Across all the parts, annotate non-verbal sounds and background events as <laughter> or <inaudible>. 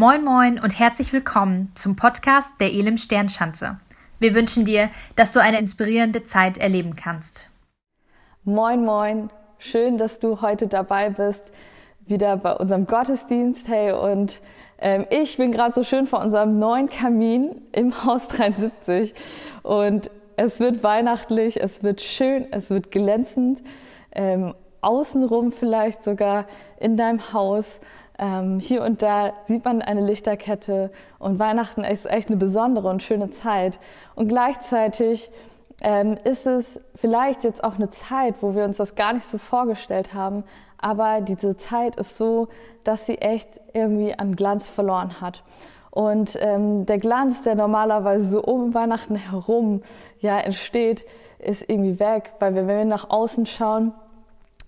Moin Moin und herzlich willkommen zum Podcast der Elim Sternschanze. Wir wünschen dir, dass du eine inspirierende Zeit erleben kannst. Moin Moin, schön, dass du heute dabei bist, wieder bei unserem Gottesdienst. Hey, und ähm, ich bin gerade so schön vor unserem neuen Kamin im Haus 73 und es wird weihnachtlich, es wird schön, es wird glänzend. Ähm, außenrum vielleicht sogar in deinem Haus. Ähm, hier und da sieht man eine Lichterkette und Weihnachten ist echt eine besondere und schöne Zeit. Und gleichzeitig ähm, ist es vielleicht jetzt auch eine Zeit, wo wir uns das gar nicht so vorgestellt haben, aber diese Zeit ist so, dass sie echt irgendwie an Glanz verloren hat. Und ähm, der Glanz, der normalerweise so um Weihnachten herum ja entsteht, ist irgendwie weg, weil wir, wenn wir nach außen schauen,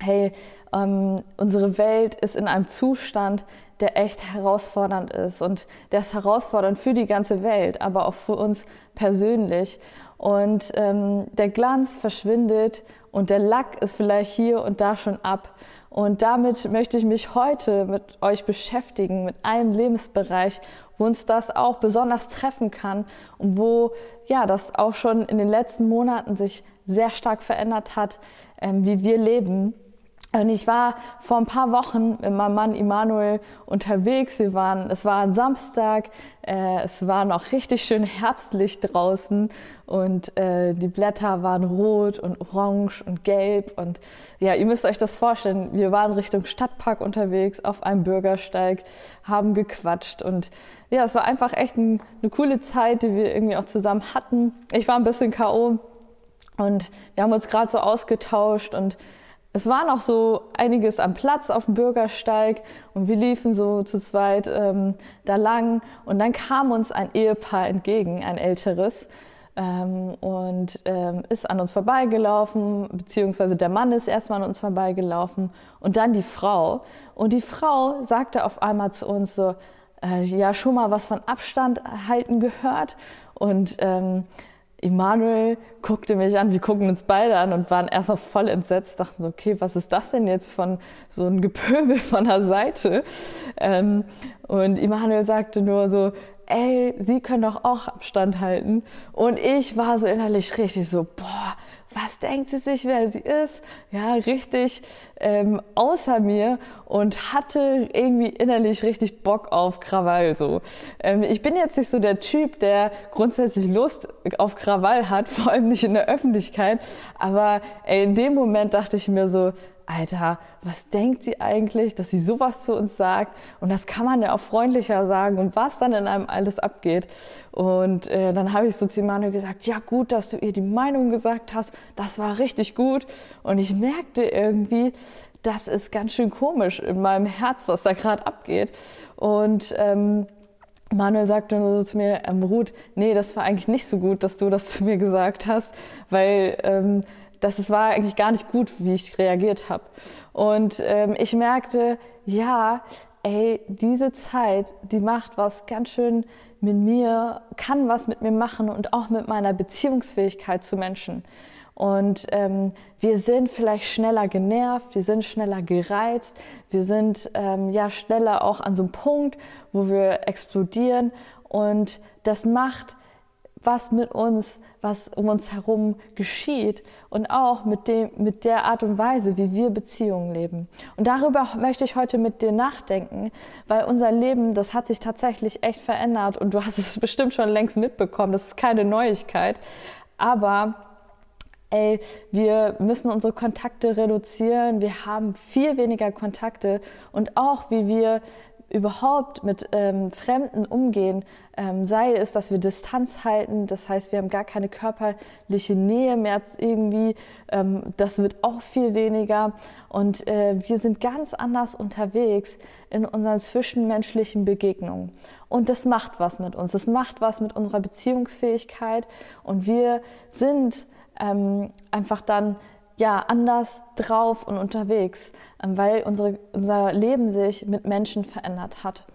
hey, ähm, unsere Welt ist in einem Zustand, der echt herausfordernd ist und der ist herausfordernd für die ganze Welt, aber auch für uns persönlich. Und ähm, der Glanz verschwindet und der Lack ist vielleicht hier und da schon ab. Und damit möchte ich mich heute mit euch beschäftigen, mit einem Lebensbereich, wo uns das auch besonders treffen kann und wo ja das auch schon in den letzten Monaten sich sehr stark verändert hat, ähm, wie wir leben. Und ich war vor ein paar Wochen mit meinem Mann Immanuel unterwegs. Wir waren, es war ein Samstag, äh, es war noch richtig schön herbstlich draußen und äh, die Blätter waren rot und orange und gelb. Und ja, ihr müsst euch das vorstellen. Wir waren Richtung Stadtpark unterwegs auf einem Bürgersteig, haben gequatscht und ja, es war einfach echt ein, eine coole Zeit, die wir irgendwie auch zusammen hatten. Ich war ein bisschen K.O. und wir haben uns gerade so ausgetauscht und es war noch so einiges am Platz auf dem Bürgersteig und wir liefen so zu zweit ähm, da lang und dann kam uns ein Ehepaar entgegen, ein älteres, ähm, und ähm, ist an uns vorbeigelaufen, beziehungsweise der Mann ist erstmal an uns vorbeigelaufen und dann die Frau. Und die Frau sagte auf einmal zu uns so, äh, ja, schon mal was von Abstand halten gehört und ähm, Emanuel guckte mich an, wir gucken uns beide an und waren erstmal voll entsetzt, dachten so, okay, was ist das denn jetzt von so ein Gepöbel von der Seite? Ähm, und Emanuel sagte nur so, ey, Sie können doch auch Abstand halten. Und ich war so innerlich richtig so, boah, was denkt sie sich, wer sie ist? Ja, richtig ähm, außer mir und hatte irgendwie innerlich richtig Bock auf Krawall. So. Ähm, ich bin jetzt nicht so der Typ, der grundsätzlich Lust auf Krawall hat, <laughs> vor allem nicht in der Öffentlichkeit. Aber in dem Moment dachte ich mir so, Alter, was denkt sie eigentlich, dass sie sowas zu uns sagt? Und das kann man ja auch freundlicher sagen und was dann in einem alles abgeht. Und äh, dann habe ich so zu Manuel gesagt, ja gut, dass du ihr die Meinung gesagt hast, das war richtig gut. Und ich merkte irgendwie, das ist ganz schön komisch in meinem Herz, was da gerade abgeht. Und ähm, Manuel sagte nur so zu mir, ähm, Ruth, nee, das war eigentlich nicht so gut, dass du das zu mir gesagt hast, weil ähm, dass es war eigentlich gar nicht gut, wie ich reagiert habe. Und ähm, ich merkte, ja, ey, diese Zeit, die macht was ganz schön mit mir, kann was mit mir machen und auch mit meiner Beziehungsfähigkeit zu Menschen. Und ähm, wir sind vielleicht schneller genervt, wir sind schneller gereizt, wir sind ähm, ja schneller auch an so einem Punkt, wo wir explodieren. Und das macht was mit uns, was um uns herum geschieht und auch mit, dem, mit der Art und Weise, wie wir Beziehungen leben. Und darüber möchte ich heute mit dir nachdenken, weil unser Leben, das hat sich tatsächlich echt verändert und du hast es <laughs> bestimmt schon längst mitbekommen, das ist keine Neuigkeit, aber ey, wir müssen unsere Kontakte reduzieren, wir haben viel weniger Kontakte und auch wie wir überhaupt mit ähm, Fremden umgehen, ähm, sei es, dass wir Distanz halten, das heißt, wir haben gar keine körperliche Nähe mehr irgendwie, ähm, das wird auch viel weniger. Und äh, wir sind ganz anders unterwegs in unseren zwischenmenschlichen Begegnungen. Und das macht was mit uns, das macht was mit unserer Beziehungsfähigkeit. Und wir sind ähm, einfach dann ja, anders drauf und unterwegs, ähm, weil unsere, unser Leben sich mit Menschen verändert hat.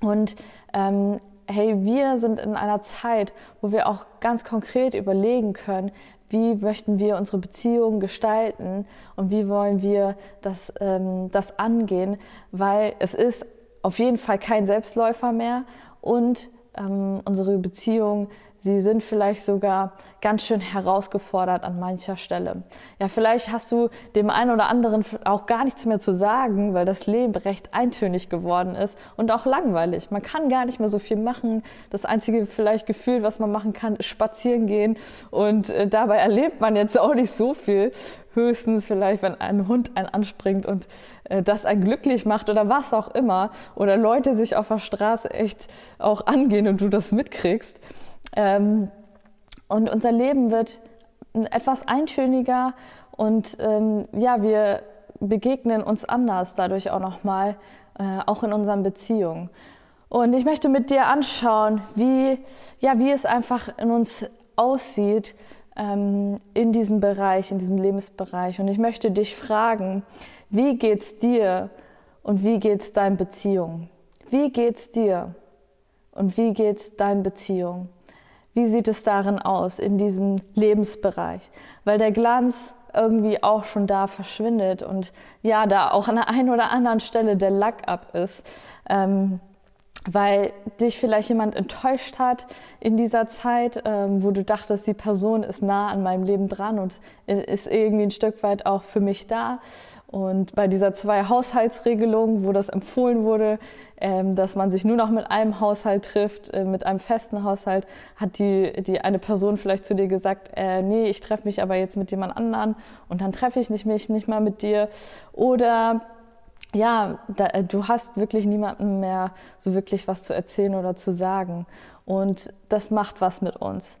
Und ähm, hey, wir sind in einer Zeit, wo wir auch ganz konkret überlegen können, wie möchten wir unsere Beziehungen gestalten und wie wollen wir das, ähm, das angehen, weil es ist auf jeden Fall kein Selbstläufer mehr und ähm, unsere Beziehung Sie sind vielleicht sogar ganz schön herausgefordert an mancher Stelle. Ja, vielleicht hast du dem einen oder anderen auch gar nichts mehr zu sagen, weil das Leben recht eintönig geworden ist und auch langweilig. Man kann gar nicht mehr so viel machen. Das einzige vielleicht Gefühl, was man machen kann, ist spazieren gehen und äh, dabei erlebt man jetzt auch nicht so viel. Höchstens vielleicht, wenn ein Hund einen anspringt und äh, das einen glücklich macht oder was auch immer. Oder Leute sich auf der Straße echt auch angehen und du das mitkriegst. Ähm, und unser Leben wird etwas eintöniger und ähm, ja, wir begegnen uns anders dadurch auch nochmal, äh, auch in unseren Beziehungen. Und ich möchte mit dir anschauen, wie, ja, wie es einfach in uns aussieht ähm, in diesem Bereich, in diesem Lebensbereich. Und ich möchte dich fragen, wie geht's dir und wie geht's deinen Beziehungen? Wie geht's dir und wie geht's deinen Beziehungen? Wie sieht es darin aus, in diesem Lebensbereich? Weil der Glanz irgendwie auch schon da verschwindet und ja, da auch an der einen oder anderen Stelle der Lack ab ist. Ähm, weil dich vielleicht jemand enttäuscht hat in dieser Zeit, ähm, wo du dachtest, die Person ist nah an meinem Leben dran und ist irgendwie ein Stück weit auch für mich da. Und bei dieser zwei Haushaltsregelung, wo das empfohlen wurde, ähm, dass man sich nur noch mit einem Haushalt trifft, äh, mit einem festen Haushalt, hat die, die eine Person vielleicht zu dir gesagt, äh, nee, ich treffe mich aber jetzt mit jemand anderen und dann treffe ich nicht mich nicht mal mit dir. Oder ja, da, äh, du hast wirklich niemandem mehr so wirklich was zu erzählen oder zu sagen. Und das macht was mit uns.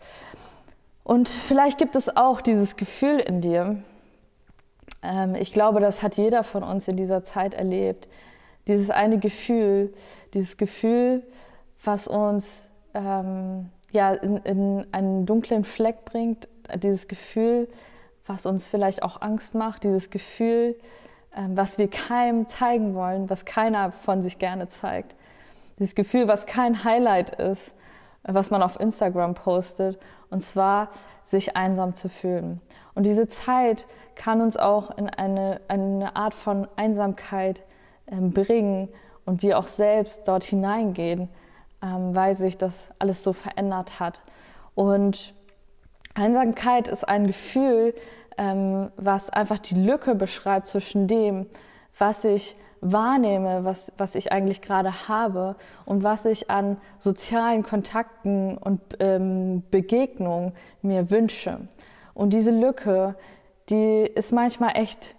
Und vielleicht gibt es auch dieses Gefühl in dir, ähm, ich glaube, das hat jeder von uns in dieser Zeit erlebt, dieses eine Gefühl, dieses Gefühl, was uns ähm, ja, in, in einen dunklen Fleck bringt, dieses Gefühl, was uns vielleicht auch Angst macht, dieses Gefühl, was wir keinem zeigen wollen, was keiner von sich gerne zeigt. Dieses Gefühl, was kein Highlight ist, was man auf Instagram postet, und zwar sich einsam zu fühlen. Und diese Zeit kann uns auch in eine, eine Art von Einsamkeit ähm, bringen und wir auch selbst dort hineingehen, ähm, weil sich das alles so verändert hat. Und Einsamkeit ist ein Gefühl, ähm, was einfach die Lücke beschreibt zwischen dem, was ich wahrnehme, was, was ich eigentlich gerade habe und was ich an sozialen Kontakten und ähm, Begegnungen mir wünsche. Und diese Lücke, die ist manchmal echt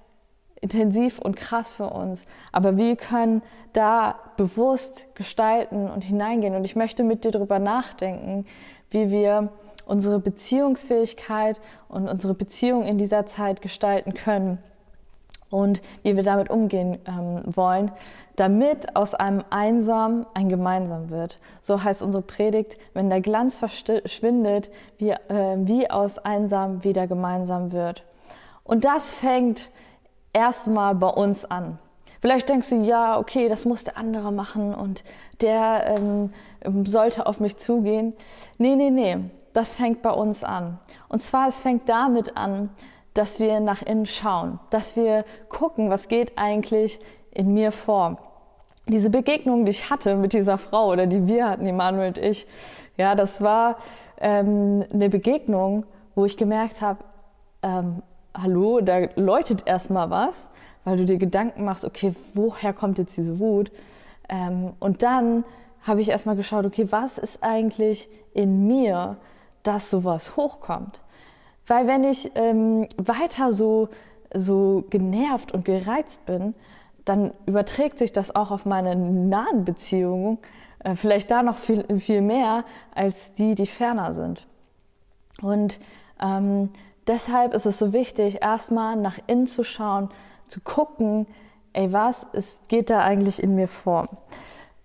intensiv und krass für uns. Aber wir können da bewusst gestalten und hineingehen. Und ich möchte mit dir darüber nachdenken, wie wir unsere Beziehungsfähigkeit und unsere Beziehung in dieser Zeit gestalten können und wie wir damit umgehen ähm, wollen, damit aus einem Einsam ein Gemeinsam wird. So heißt unsere Predigt, wenn der Glanz verschwindet, wie, äh, wie aus Einsam wieder gemeinsam wird. Und das fängt erstmal bei uns an. Vielleicht denkst du, ja, okay, das muss der andere machen und der ähm, sollte auf mich zugehen. Nee, nee, nee das fängt bei uns an. Und zwar, es fängt damit an, dass wir nach innen schauen, dass wir gucken, was geht eigentlich in mir vor. Diese Begegnung, die ich hatte mit dieser Frau oder die wir hatten, Emanuel und ich, ja, das war ähm, eine Begegnung, wo ich gemerkt habe, ähm, hallo, da läutet erstmal was, weil du dir Gedanken machst, okay, woher kommt jetzt diese Wut? Ähm, und dann habe ich erstmal geschaut, okay, was ist eigentlich in mir, dass sowas hochkommt. Weil wenn ich ähm, weiter so, so genervt und gereizt bin, dann überträgt sich das auch auf meine nahen Beziehungen, äh, vielleicht da noch viel, viel mehr als die, die ferner sind. Und ähm, deshalb ist es so wichtig, erstmal nach innen zu schauen, zu gucken, ey, was ist, geht da eigentlich in mir vor?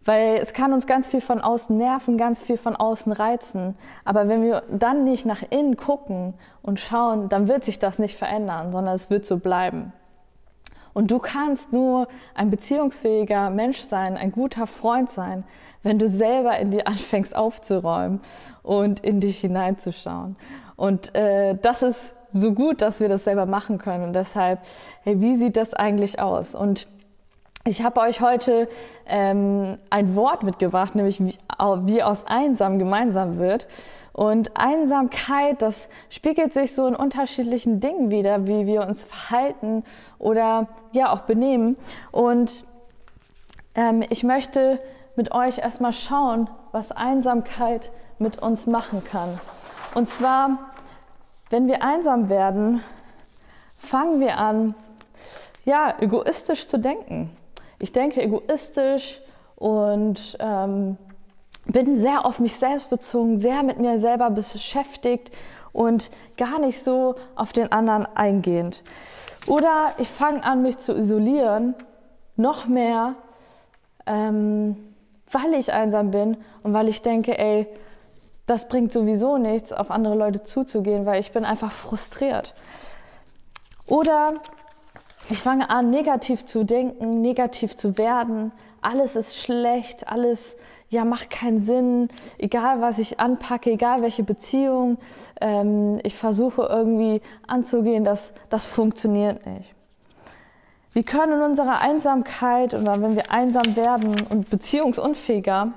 Weil es kann uns ganz viel von außen nerven, ganz viel von außen reizen. Aber wenn wir dann nicht nach innen gucken und schauen, dann wird sich das nicht verändern, sondern es wird so bleiben. Und du kannst nur ein beziehungsfähiger Mensch sein, ein guter Freund sein, wenn du selber in dir <laughs> anfängst aufzuräumen und in dich hineinzuschauen. Und äh, das ist so gut, dass wir das selber machen können. Und deshalb, hey, wie sieht das eigentlich aus? Und ich habe euch heute ähm, ein Wort mitgebracht, nämlich wie, wie aus einsam gemeinsam wird. Und Einsamkeit, das spiegelt sich so in unterschiedlichen Dingen wieder, wie wir uns verhalten oder ja auch benehmen. Und ähm, ich möchte mit euch erstmal schauen, was Einsamkeit mit uns machen kann. Und zwar, wenn wir einsam werden, fangen wir an, ja, egoistisch zu denken. Ich denke egoistisch und ähm, bin sehr auf mich selbst bezogen, sehr mit mir selber beschäftigt und gar nicht so auf den anderen eingehend. Oder ich fange an, mich zu isolieren, noch mehr, ähm, weil ich einsam bin und weil ich denke, ey, das bringt sowieso nichts, auf andere Leute zuzugehen, weil ich bin einfach frustriert. Oder ich fange an, negativ zu denken, negativ zu werden. Alles ist schlecht, alles ja, macht keinen Sinn, egal was ich anpacke, egal welche Beziehung ähm, ich versuche irgendwie anzugehen, das, das funktioniert nicht. Wir können in unserer Einsamkeit oder wenn wir einsam werden und beziehungsunfähiger,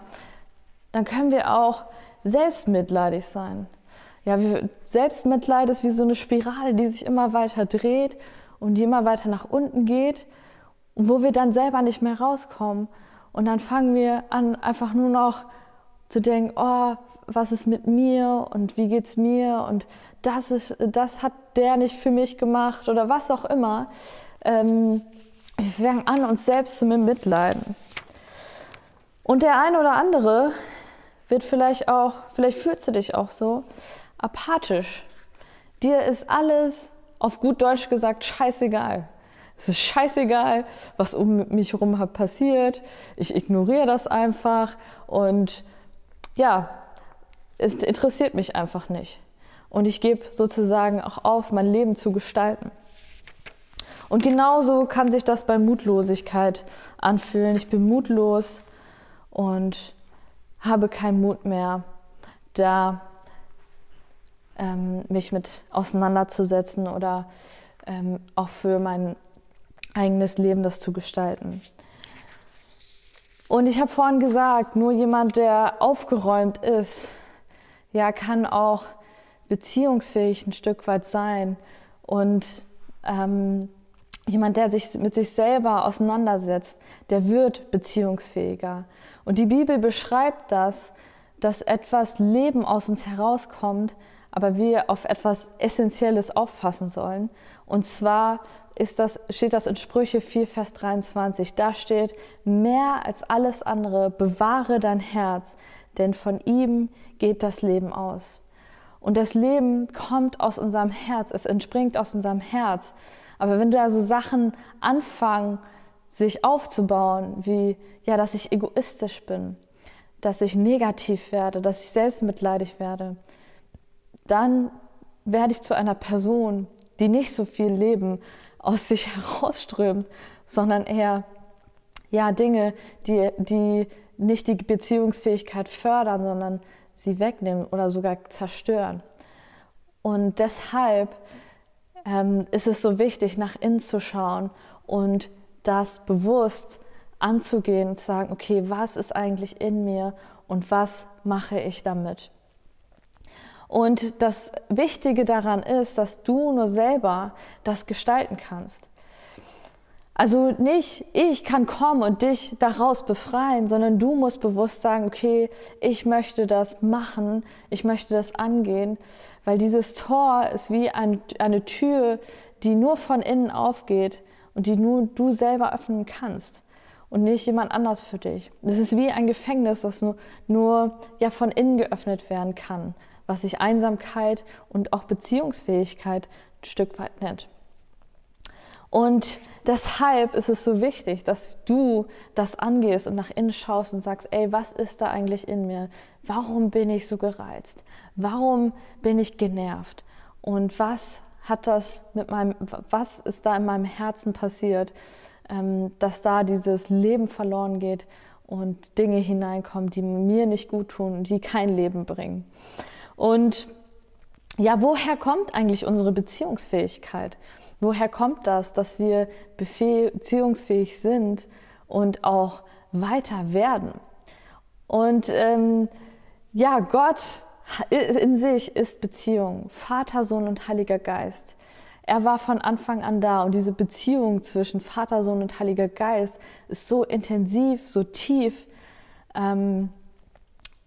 dann können wir auch selbstmitleidig sein. Ja, Selbstmitleid ist wie so eine Spirale, die sich immer weiter dreht und die immer weiter nach unten geht, wo wir dann selber nicht mehr rauskommen. Und dann fangen wir an, einfach nur noch zu denken, oh, was ist mit mir und wie geht's mir und das, ist, das hat der nicht für mich gemacht oder was auch immer. Ähm, wir fangen an, uns selbst zu mitleiden. Und der eine oder andere wird vielleicht auch, vielleicht fühlst du dich auch so, apathisch. Dir ist alles auf gut Deutsch gesagt scheißegal. Es ist scheißegal, was um mich herum passiert. Ich ignoriere das einfach und ja, es interessiert mich einfach nicht. Und ich gebe sozusagen auch auf, mein Leben zu gestalten. Und genauso kann sich das bei Mutlosigkeit anfühlen. Ich bin mutlos und habe keinen Mut mehr, da ähm, mich mit auseinanderzusetzen oder ähm, auch für mein eigenes Leben das zu gestalten. Und ich habe vorhin gesagt, nur jemand, der aufgeräumt ist, ja, kann auch beziehungsfähig ein Stück weit sein und ähm, jemand, der sich mit sich selber auseinandersetzt, der wird beziehungsfähiger. Und die Bibel beschreibt das, dass etwas Leben aus uns herauskommt, aber wir auf etwas Essentielles aufpassen sollen. Und zwar ist das, steht das in Sprüche 4, Vers 23. Da steht, mehr als alles andere bewahre dein Herz, denn von ihm geht das Leben aus. Und das Leben kommt aus unserem Herz, es entspringt aus unserem Herz. Aber wenn da so Sachen anfangen, sich aufzubauen, wie ja, dass ich egoistisch bin, dass ich negativ werde, dass ich selbstmitleidig werde, dann werde ich zu einer Person, die nicht so viel Leben aus sich <laughs> herausströmt, sondern eher ja, Dinge, die, die nicht die Beziehungsfähigkeit fördern, sondern sie wegnehmen oder sogar zerstören. Und deshalb ähm, ist es so wichtig, nach innen zu schauen und das bewusst anzugehen und zu sagen, okay, was ist eigentlich in mir und was mache ich damit? Und das Wichtige daran ist, dass du nur selber das gestalten kannst. Also nicht ich kann kommen und dich daraus befreien, sondern du musst bewusst sagen, okay, ich möchte das machen, ich möchte das angehen, weil dieses Tor ist wie ein, eine Tür, die nur von innen aufgeht und die nur du selber öffnen kannst und nicht jemand anders für dich. Das ist wie ein Gefängnis, das nur, nur ja von innen geöffnet werden kann was sich Einsamkeit und auch Beziehungsfähigkeit ein Stück weit nennt. Und deshalb ist es so wichtig, dass du das angehst und nach innen schaust und sagst, ey, was ist da eigentlich in mir? Warum bin ich so gereizt? Warum bin ich genervt? Und was hat das mit meinem, was ist da in meinem Herzen passiert, dass da dieses Leben verloren geht und Dinge hineinkommen, die mir nicht gut tun und die kein Leben bringen? Und ja, woher kommt eigentlich unsere Beziehungsfähigkeit? Woher kommt das, dass wir beziehungsfähig sind und auch weiter werden. Und ähm, ja, Gott in sich ist Beziehung, Vater, Sohn und Heiliger Geist. Er war von Anfang an da und diese Beziehung zwischen Vater, Sohn und Heiliger Geist ist so intensiv, so tief ähm,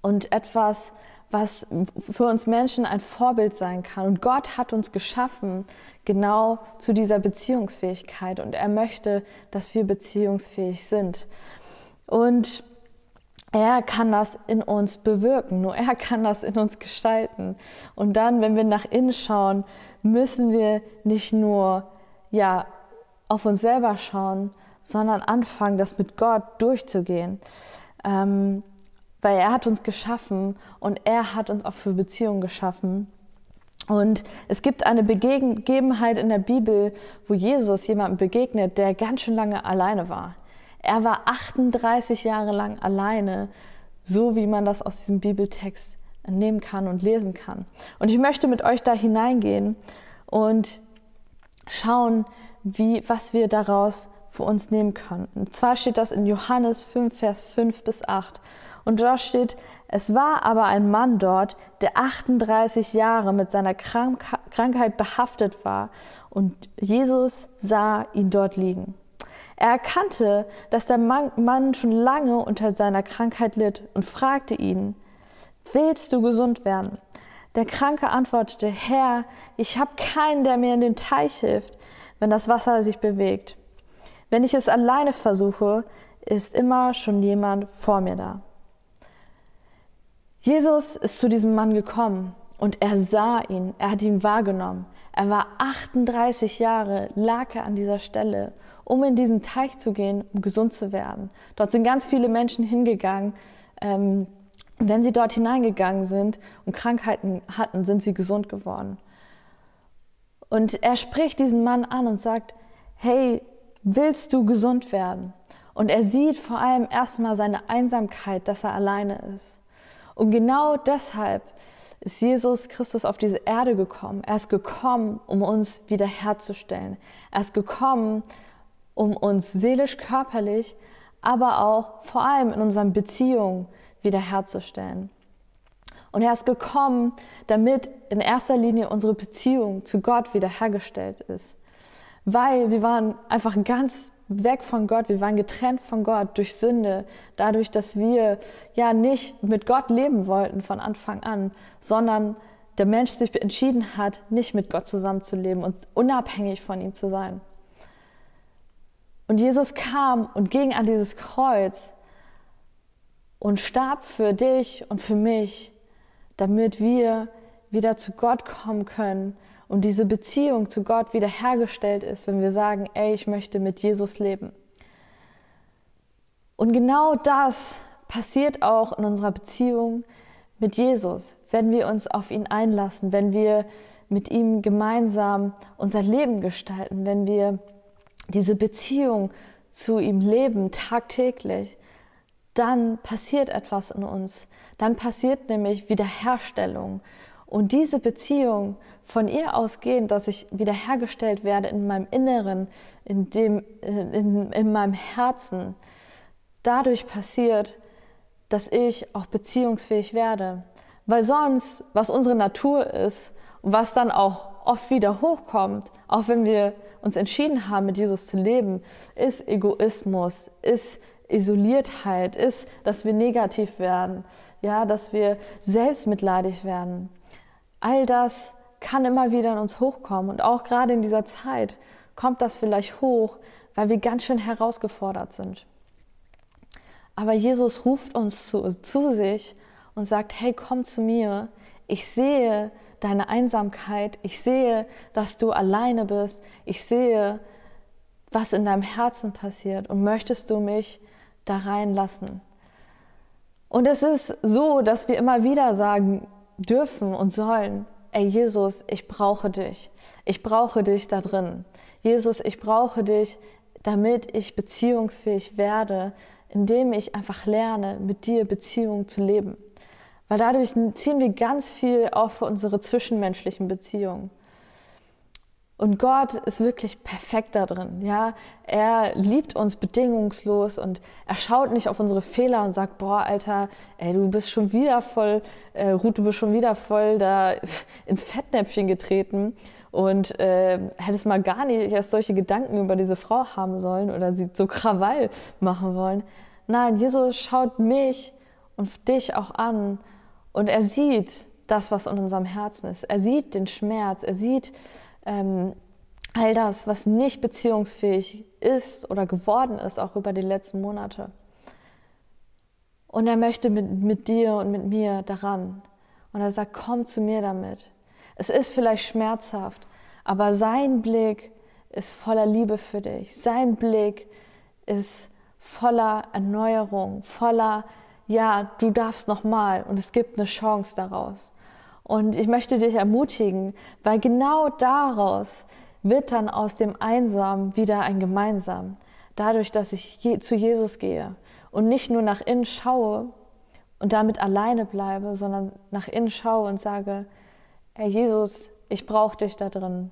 und etwas, was für uns Menschen ein Vorbild sein kann. Und Gott hat uns geschaffen genau zu dieser Beziehungsfähigkeit und er möchte, dass wir beziehungsfähig sind. Und er kann das in uns bewirken, nur er kann das in uns gestalten. Und dann, wenn wir nach innen schauen, müssen wir nicht nur ja, auf uns selber schauen, sondern anfangen, das mit Gott durchzugehen. Ähm, weil er hat uns geschaffen und er hat uns auch für Beziehungen geschaffen. Und es gibt eine Begebenheit in der Bibel, wo Jesus jemandem begegnet, der ganz schön lange alleine war. Er war 38 Jahre lang alleine, so wie man das aus diesem Bibeltext nehmen kann und lesen kann. Und ich möchte mit euch da hineingehen und schauen, wie, was wir daraus für uns nehmen können. Und zwar steht das in Johannes 5, Vers 5 bis 8. Und dort steht, es war aber ein Mann dort, der 38 Jahre mit seiner Krankheit behaftet war und Jesus sah ihn dort liegen. Er erkannte, dass der Mann schon lange unter seiner Krankheit litt und fragte ihn, willst du gesund werden? Der Kranke antwortete, Herr, ich habe keinen, der mir in den Teich hilft, wenn das Wasser sich bewegt. Wenn ich es alleine versuche, ist immer schon jemand vor mir da. Jesus ist zu diesem Mann gekommen und er sah ihn, er hat ihn wahrgenommen. Er war 38 Jahre, lag er an dieser Stelle, um in diesen Teich zu gehen, um gesund zu werden. Dort sind ganz viele Menschen hingegangen. Ähm, wenn sie dort hineingegangen sind und Krankheiten hatten, sind sie gesund geworden. Und er spricht diesen Mann an und sagt, hey, willst du gesund werden? Und er sieht vor allem erstmal seine Einsamkeit, dass er alleine ist. Und genau deshalb ist Jesus Christus auf diese Erde gekommen. Er ist gekommen, um uns wiederherzustellen. Er ist gekommen, um uns seelisch, körperlich, aber auch vor allem in unseren Beziehungen wiederherzustellen. Und er ist gekommen, damit in erster Linie unsere Beziehung zu Gott wiederhergestellt ist. Weil wir waren einfach ganz weg von Gott, wir waren getrennt von Gott durch Sünde, dadurch, dass wir ja nicht mit Gott leben wollten von Anfang an, sondern der Mensch sich entschieden hat, nicht mit Gott zusammenzuleben und unabhängig von ihm zu sein. Und Jesus kam und ging an dieses Kreuz und starb für dich und für mich, damit wir wieder zu Gott kommen können und diese Beziehung zu Gott wiederhergestellt ist, wenn wir sagen, ey, ich möchte mit Jesus leben. Und genau das passiert auch in unserer Beziehung mit Jesus, wenn wir uns auf ihn einlassen, wenn wir mit ihm gemeinsam unser Leben gestalten, wenn wir diese Beziehung zu ihm leben tagtäglich, dann passiert etwas in uns. Dann passiert nämlich Wiederherstellung. Und diese Beziehung von ihr ausgehend, dass ich wiederhergestellt werde in meinem Inneren, in, dem, in, in meinem Herzen, dadurch passiert, dass ich auch beziehungsfähig werde. Weil sonst, was unsere Natur ist und was dann auch oft wieder hochkommt, auch wenn wir uns entschieden haben, mit Jesus zu leben, ist Egoismus, ist Isoliertheit, ist, dass wir negativ werden, ja, dass wir selbstmitleidig werden. All das kann immer wieder in uns hochkommen und auch gerade in dieser Zeit kommt das vielleicht hoch, weil wir ganz schön herausgefordert sind. Aber Jesus ruft uns zu, zu sich und sagt, hey, komm zu mir. Ich sehe deine Einsamkeit. Ich sehe, dass du alleine bist. Ich sehe, was in deinem Herzen passiert. Und möchtest du mich da reinlassen? Und es ist so, dass wir immer wieder sagen, dürfen und sollen, ey Jesus, ich brauche dich. Ich brauche dich da drin. Jesus, ich brauche dich, damit ich beziehungsfähig werde, indem ich einfach lerne, mit dir Beziehungen zu leben. Weil dadurch ziehen wir ganz viel auch für unsere zwischenmenschlichen Beziehungen. Und Gott ist wirklich perfekt da drin. Ja? Er liebt uns bedingungslos und er schaut nicht auf unsere Fehler und sagt, boah, Alter, ey, du bist schon wieder voll, äh, Ruth, du bist schon wieder voll da <laughs> ins Fettnäpfchen getreten und äh, hättest mal gar nicht erst solche Gedanken über diese Frau haben sollen oder sie so Krawall machen wollen. Nein, Jesus schaut mich und dich auch an und er sieht das, was in unserem Herzen ist. Er sieht den Schmerz, er sieht ähm, all das, was nicht beziehungsfähig ist oder geworden ist, auch über die letzten Monate. Und er möchte mit, mit dir und mit mir daran. Und er sagt, komm zu mir damit. Es ist vielleicht schmerzhaft, aber sein Blick ist voller Liebe für dich. Sein Blick ist voller Erneuerung, voller, ja, du darfst nochmal und es gibt eine Chance daraus. Und ich möchte dich ermutigen, weil genau daraus wird dann aus dem Einsam wieder ein Gemeinsam. Dadurch, dass ich zu Jesus gehe und nicht nur nach innen schaue und damit alleine bleibe, sondern nach innen schaue und sage, Herr Jesus, ich brauche dich da drin.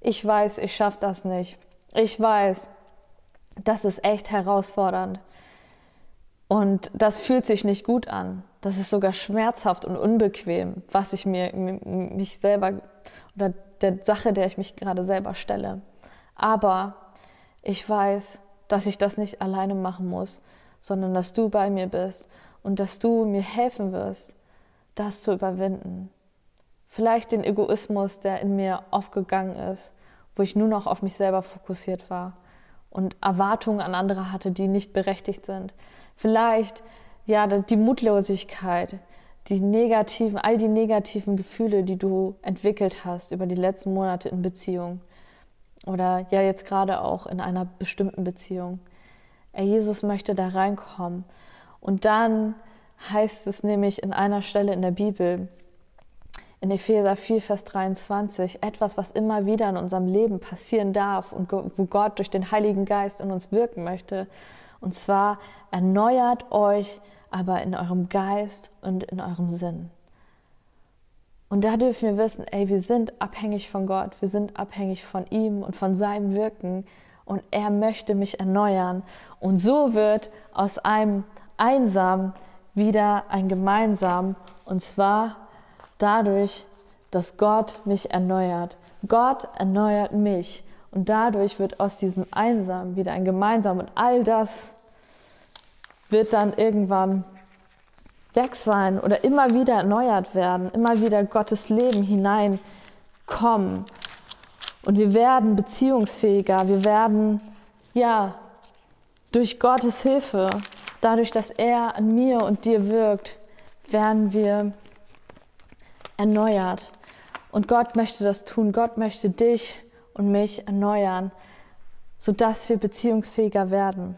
Ich weiß, ich schaffe das nicht. Ich weiß, das ist echt herausfordernd. Und das fühlt sich nicht gut an. Das ist sogar schmerzhaft und unbequem, was ich mir mich selber oder der Sache, der ich mich gerade selber stelle. Aber ich weiß, dass ich das nicht alleine machen muss, sondern dass du bei mir bist und dass du mir helfen wirst, das zu überwinden. Vielleicht den Egoismus, der in mir aufgegangen ist, wo ich nur noch auf mich selber fokussiert war und Erwartungen an andere hatte, die nicht berechtigt sind. Vielleicht ja, die Mutlosigkeit, die negativen, all die negativen Gefühle, die du entwickelt hast über die letzten Monate in Beziehung oder ja jetzt gerade auch in einer bestimmten Beziehung. Er Jesus möchte da reinkommen. Und dann heißt es nämlich in einer Stelle in der Bibel, in Epheser 4, Vers 23, etwas, was immer wieder in unserem Leben passieren darf und wo Gott durch den Heiligen Geist in uns wirken möchte. Und zwar erneuert euch aber in eurem Geist und in eurem Sinn. Und da dürfen wir wissen, ey, wir sind abhängig von Gott, wir sind abhängig von ihm und von seinem Wirken und er möchte mich erneuern. Und so wird aus einem einsam wieder ein gemeinsam und zwar dadurch, dass Gott mich erneuert. Gott erneuert mich und dadurch wird aus diesem einsam wieder ein gemeinsam und all das wird dann irgendwann weg sein oder immer wieder erneuert werden, immer wieder Gottes Leben hineinkommen. Und wir werden beziehungsfähiger, wir werden, ja, durch Gottes Hilfe, dadurch, dass er an mir und dir wirkt, werden wir erneuert. Und Gott möchte das tun. Gott möchte dich und mich erneuern, sodass wir beziehungsfähiger werden.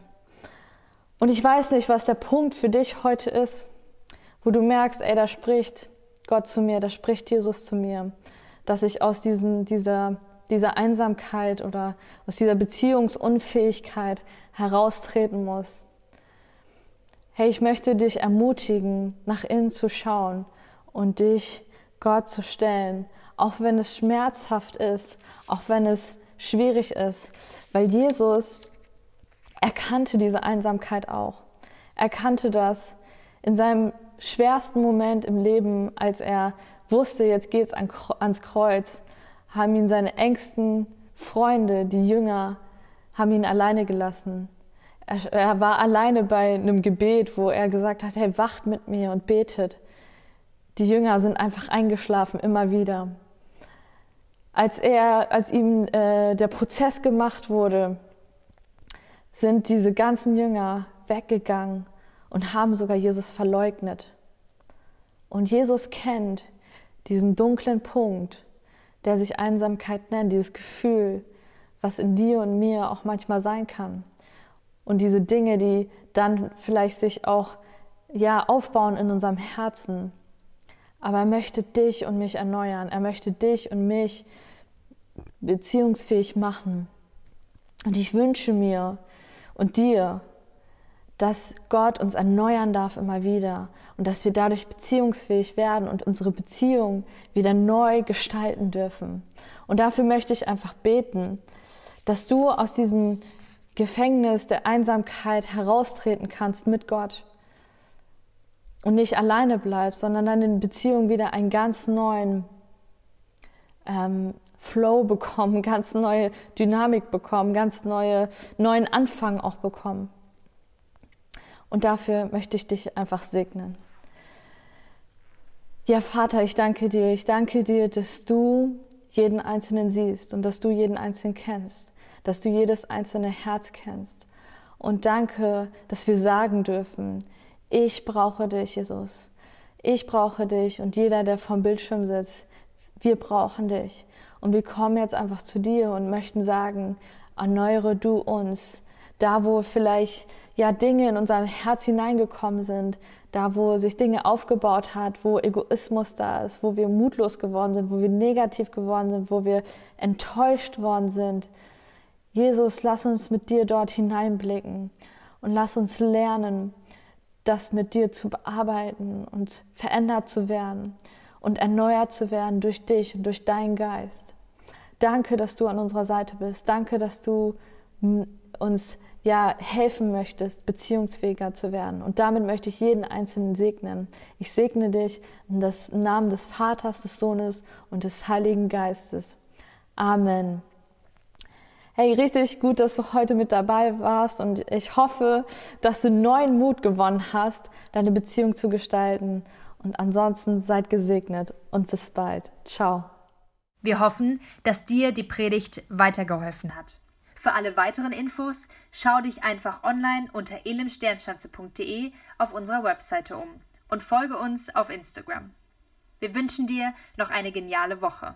Und ich weiß nicht, was der Punkt für dich heute ist, wo du merkst, ey, da spricht Gott zu mir, da spricht Jesus zu mir, dass ich aus diesem, dieser, dieser Einsamkeit oder aus dieser Beziehungsunfähigkeit heraustreten muss. Hey, ich möchte dich ermutigen, nach innen zu schauen und dich Gott zu stellen, auch wenn es schmerzhaft ist, auch wenn es schwierig ist, weil Jesus erkannte diese Einsamkeit auch. Er kannte das in seinem schwersten Moment im Leben, als er wusste, jetzt geht's ans Kreuz, haben ihn seine engsten Freunde, die Jünger, haben ihn alleine gelassen. Er, er, war alleine bei einem Gebet, wo er gesagt hat, hey, wacht mit mir und betet. Die Jünger sind einfach eingeschlafen, immer wieder. Als er, als ihm äh, der Prozess gemacht wurde, sind diese ganzen Jünger weggegangen und haben sogar Jesus verleugnet. Und Jesus kennt diesen dunklen Punkt, der sich Einsamkeit nennt, dieses Gefühl, was in dir und mir auch manchmal sein kann. Und diese Dinge, die dann vielleicht sich auch ja aufbauen in unserem Herzen. Aber er möchte dich und mich erneuern. Er möchte dich und mich beziehungsfähig machen. Und ich wünsche mir und dir, dass Gott uns erneuern darf immer wieder und dass wir dadurch beziehungsfähig werden und unsere Beziehung wieder neu gestalten dürfen. Und dafür möchte ich einfach beten, dass du aus diesem Gefängnis der Einsamkeit heraustreten kannst mit Gott und nicht alleine bleibst, sondern dann in Beziehung wieder einen ganz neuen ähm, Flow bekommen, <laughs> ganz neue Dynamik bekommen, ganz neue, neuen Anfang auch bekommen. Und dafür möchte ich dich einfach segnen. Ja, Vater, ich danke dir. Ich danke dir, dass du jeden Einzelnen siehst und dass du jeden Einzelnen kennst, dass du jedes einzelne Herz kennst. Und danke, dass wir sagen dürfen, ich brauche dich, Jesus. Ich brauche dich und jeder, der vom Bildschirm sitzt, wir brauchen dich. Und wir kommen jetzt einfach zu dir und möchten sagen, erneuere du uns, da wo vielleicht ja Dinge in unserem Herz hineingekommen sind, da wo sich Dinge aufgebaut hat, wo Egoismus da ist, wo wir mutlos geworden sind, wo wir negativ geworden sind, wo wir enttäuscht worden sind. Jesus, lass uns mit dir dort hineinblicken und lass uns lernen, das mit dir zu bearbeiten und verändert zu werden und erneuert zu werden durch dich und durch deinen Geist. Danke, dass du an unserer Seite bist. Danke, dass du uns ja helfen möchtest, beziehungsfähiger zu werden. Und damit möchte ich jeden Einzelnen segnen. Ich segne dich im Namen des Vaters, des Sohnes und des Heiligen Geistes. Amen. Hey, richtig gut, dass du heute mit dabei warst und ich hoffe, dass du neuen Mut gewonnen hast, deine Beziehung zu gestalten. Und ansonsten seid gesegnet und bis bald. Ciao. Wir hoffen, dass dir die Predigt weitergeholfen hat. Für alle weiteren Infos schau dich einfach online unter elimsternschanze.de auf unserer Webseite um und folge uns auf Instagram. Wir wünschen dir noch eine geniale Woche.